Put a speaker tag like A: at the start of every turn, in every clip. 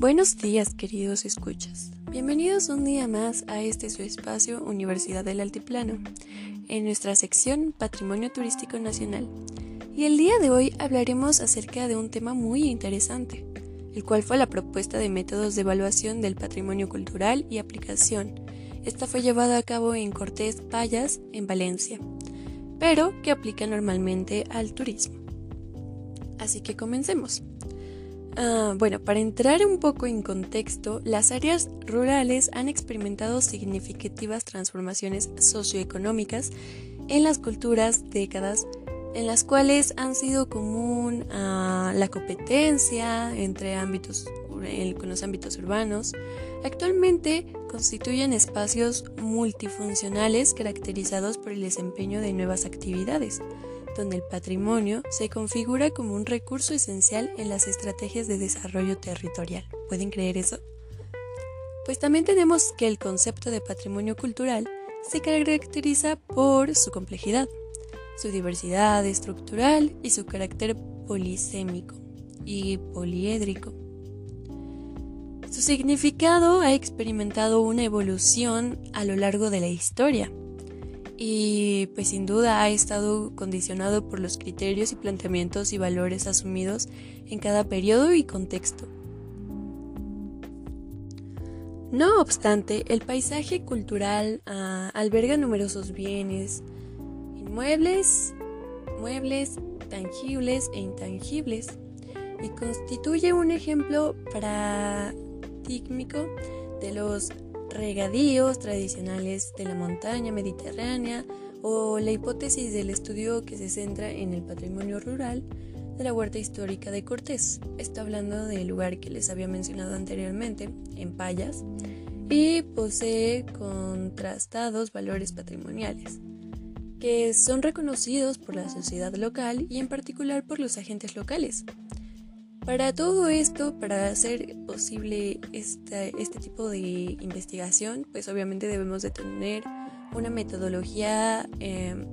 A: Buenos días queridos escuchas. Bienvenidos un día más a este su espacio Universidad del Altiplano, en nuestra sección Patrimonio Turístico Nacional. Y el día de hoy hablaremos acerca de un tema muy interesante, el cual fue la propuesta de métodos de evaluación del patrimonio cultural y aplicación. Esta fue llevada a cabo en Cortés Payas, en Valencia, pero que aplica normalmente al turismo. Así que comencemos. Ah, bueno, para entrar un poco en contexto, las áreas rurales han experimentado significativas transformaciones socioeconómicas en las culturas décadas en las cuales han sido común ah, la competencia entre ámbitos con los ámbitos urbanos, actualmente constituyen espacios multifuncionales caracterizados por el desempeño de nuevas actividades, donde el patrimonio se configura como un recurso esencial en las estrategias de desarrollo territorial. ¿Pueden creer eso? Pues también tenemos que el concepto de patrimonio cultural se caracteriza por su complejidad, su diversidad estructural y su carácter polisémico y poliédrico. Su significado ha experimentado una evolución a lo largo de la historia, y pues sin duda ha estado condicionado por los criterios y planteamientos y valores asumidos en cada periodo y contexto. No obstante, el paisaje cultural ah, alberga numerosos bienes, inmuebles, muebles, tangibles e intangibles, y constituye un ejemplo paradigmático de los regadíos tradicionales de la montaña mediterránea o la hipótesis del estudio que se centra en el patrimonio rural de la huerta histórica de Cortés. Está hablando del lugar que les había mencionado anteriormente, en Payas, y posee contrastados valores patrimoniales, que son reconocidos por la sociedad local y en particular por los agentes locales, para todo esto, para hacer posible este, tipo de investigación, pues obviamente debemos de tener una metodología em,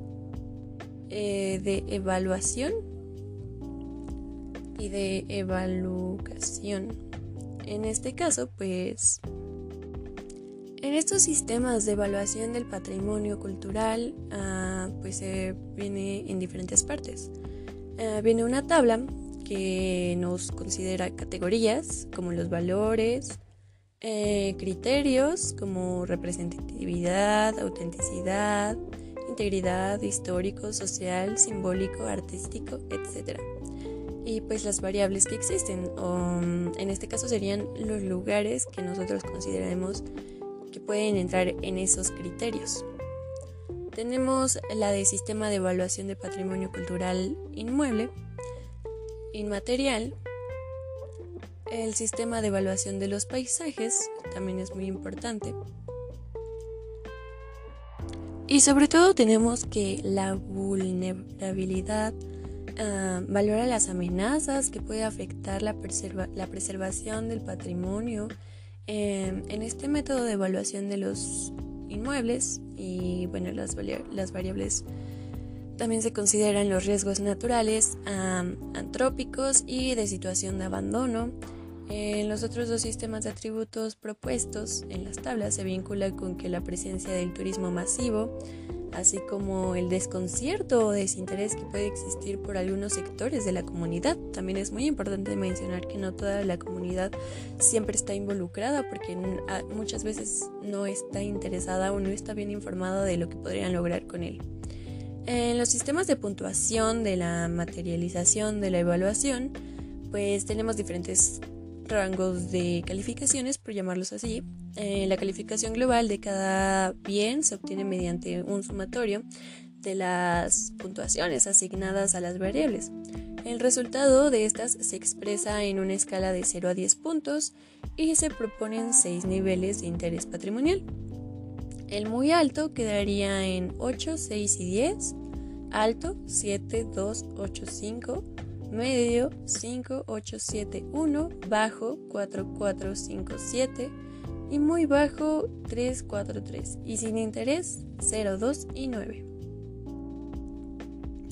A: eh, de evaluación y de evaluación. En este caso, pues en estos sistemas de evaluación del patrimonio cultural, ah, pues se viene en diferentes partes. Ah, viene una tabla que nos considera categorías como los valores, eh, criterios como representatividad, autenticidad, integridad, histórico, social, simbólico, artístico, etc. Y pues las variables que existen, en este caso serían los lugares que nosotros consideremos que pueden entrar en esos criterios. Tenemos la de Sistema de Evaluación de Patrimonio Cultural Inmueble, inmaterial. El sistema de evaluación de los paisajes también es muy importante. Y sobre todo tenemos que la vulnerabilidad ah, valora las amenazas que puede afectar la, la preservación del patrimonio. Em, en este método de evaluación de los inmuebles y bueno, las, las variables también se consideran los riesgos naturales, antrópicos y de situación de abandono. En los otros dos sistemas de atributos propuestos en las tablas se vincula con que la presencia del turismo masivo, así como el desconcierto o desinterés que puede existir por algunos sectores de la comunidad. También es muy importante mencionar que no toda la comunidad siempre está involucrada porque muchas veces no está interesada o no está bien informada de lo que podrían lograr con él. En los sistemas de puntuación de la materialización de la evaluación, pues tenemos diferentes rangos de calificaciones, por llamarlos así. Eh, la calificación global de cada bien se obtiene mediante un sumatorio de las puntuaciones asignadas a las variables. El resultado de estas se expresa en una escala de 0 a 10 puntos y se proponen 6 niveles de interés patrimonial. El muy alto quedaría en 8, 6 y 10. Alto 7, 2, 8, 5. Medio 5, 8, 7, 1. Bajo 4, 4, 5, 7. Y muy bajo 3, 4, 3. Y sin interés 0, 2 y 9.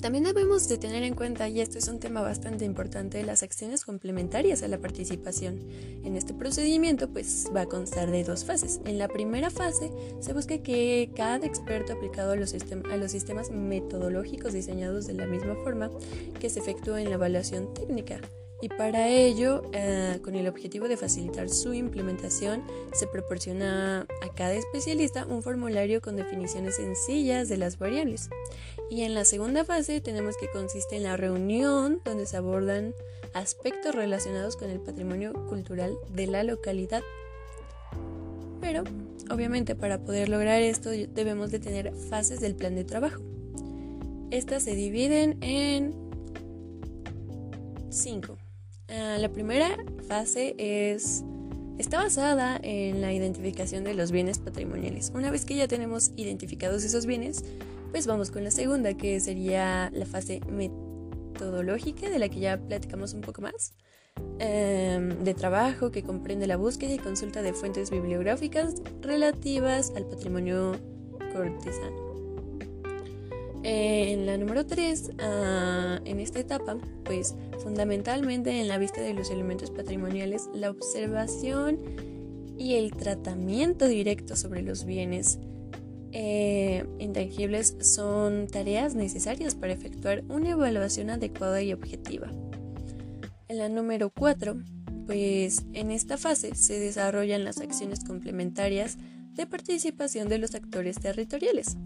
A: También debemos de tener en cuenta, y esto es un tema bastante importante, las acciones complementarias a la participación. En este procedimiento pues va a constar de dos fases. En la primera fase se busca que cada experto aplicado a los, a los sistemas metodológicos diseñados de la misma forma que se efectúa en la evaluación técnica y para ello, eh, con el objetivo de facilitar su implementación, se proporciona a cada especialista un formulario con definiciones sencillas de las variables. Y en la segunda fase tenemos que consiste en la reunión donde se abordan aspectos relacionados con el patrimonio cultural de la localidad. Pero, obviamente, para poder lograr esto debemos de tener fases del plan de trabajo. Estas se dividen en 5 Ah, la primera fase es está basada en la identificación de los bienes patrimoniales. Una vez que ya tenemos identificados esos bienes, pues vamos con la segunda, que sería la fase metodológica, de la que ya platicamos un poco más, em, de trabajo que comprende la búsqueda y consulta de fuentes bibliográficas relativas al patrimonio cortesano. En la número 3, ah, en esta etapa, pues fundamentalmente en la vista de los elementos patrimoniales, la observación y el tratamiento directo sobre los bienes eh, intangibles son tareas necesarias para efectuar una evaluación adecuada y objetiva. En la número 4, pues en esta fase se desarrollan las acciones complementarias de participación de los actores territoriales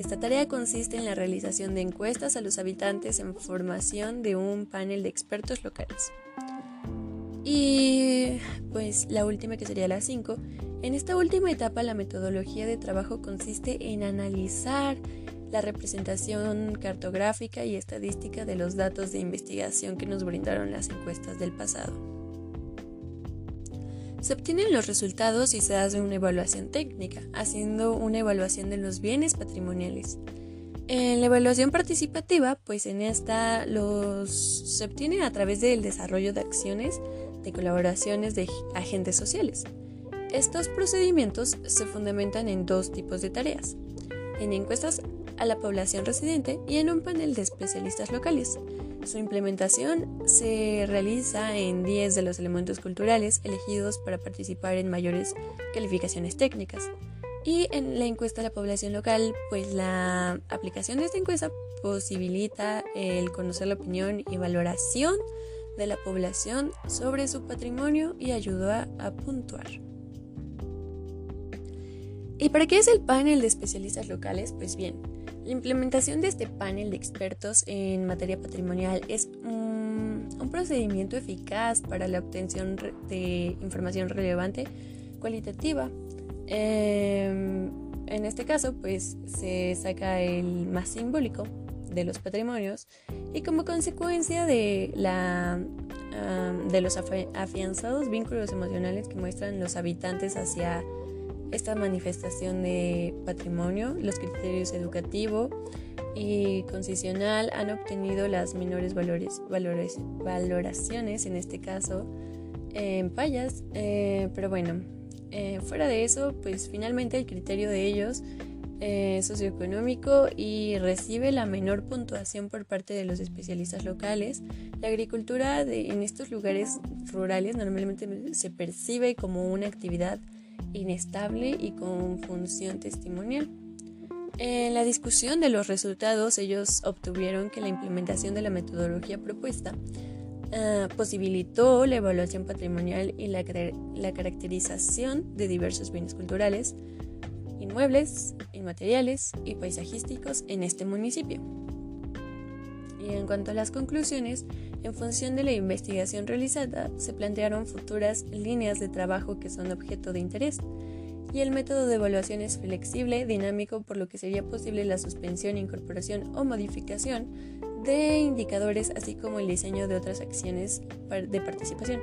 A: esta tarea consiste en la realización de encuestas a los habitantes en formación de un panel de expertos locales. Y pues la última que sería la 5. En esta última etapa la metodología de trabajo consiste en analizar la representación cartográfica y estadística de los datos de investigación que nos brindaron las encuestas del pasado. Se obtienen los resultados y se hace una evaluación técnica, haciendo una evaluación de los bienes patrimoniales. En la evaluación participativa, pues en esta los se obtiene a través del desarrollo de acciones de colaboraciones de agentes sociales. Estos procedimientos se fundamentan en dos tipos de tareas, en encuestas a la población residente y en un panel de especialistas locales. Su implementación se realiza en 10 de los elementos culturales elegidos para participar en mayores calificaciones técnicas. Y en la encuesta a la población local, pues la aplicación de esta encuesta posibilita el conocer la opinión y valoración de la población sobre su patrimonio y ayuda a puntuar. ¿Y para qué es el panel de especialistas locales? Pues bien, la implementación de este panel de expertos en materia patrimonial es un, procedimiento eficaz para la obtención de información relevante, cualitativa. Em, en este caso, pues se saca el más simbólico de los patrimonios y como consecuencia de, la, de los afianzados vínculos emocionales que muestran los habitantes hacia esta manifestación de patrimonio, los criterios educativo y concesional han obtenido las menores valores, valores, valoraciones, en este caso en payas, eh, pero bueno, eh, fuera de eso, pues finalmente el criterio de ellos es socioeconómico y recibe la menor puntuación por parte de los especialistas locales. La agricultura en estos lugares rurales normalmente se percibe como una actividad inestable y con función testimonial. En la discusión de los resultados, ellos obtuvieron que la implementación de la metodología propuesta ah, posibilitó la evaluación patrimonial y la, la caracterización de diversos bienes culturales, inmuebles, inmateriales y paisajísticos en este municipio. Y en cuanto a las conclusiones, en función de la investigación realizada, se plantearon futuras líneas de trabajo que son objeto de interés, y el método de evaluación es flexible, dinámico, por lo que sería posible la suspensión, incorporación o modificación de indicadores, así como el diseño de otras acciones de participación.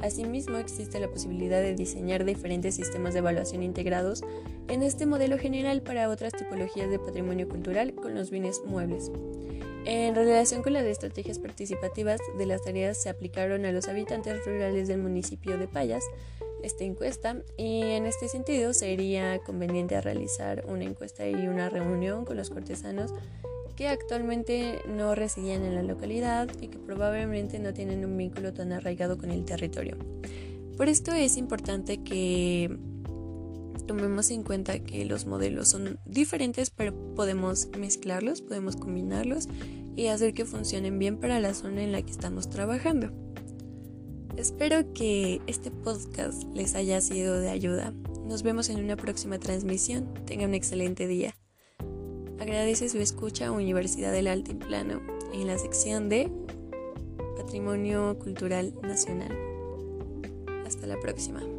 A: Asimismo, existe la posibilidad de diseñar diferentes sistemas de evaluación integrados en este modelo general para otras tipologías de patrimonio cultural con los bienes muebles. En relación con las estrategias participativas de las tareas se aplicaron a los habitantes rurales del municipio de Payas esta encuesta y en este sentido sería conveniente realizar una encuesta y una reunión con los cortesanos que actualmente no residían en la localidad y que probablemente no tienen un vínculo tan arraigado con el territorio. Por esto es importante que tomemos en cuenta que los modelos son diferentes, pero podemos mezclarlos, podemos combinarlos y hacer que funcionen bien para la zona en la que estamos trabajando. Espero que este podcast les haya sido de ayuda. Nos vemos en una próxima transmisión. Tenga un excelente día. Agradece su escucha a Universidad del Altiplano en la sección de Patrimonio Cultural Nacional. Hasta la próxima.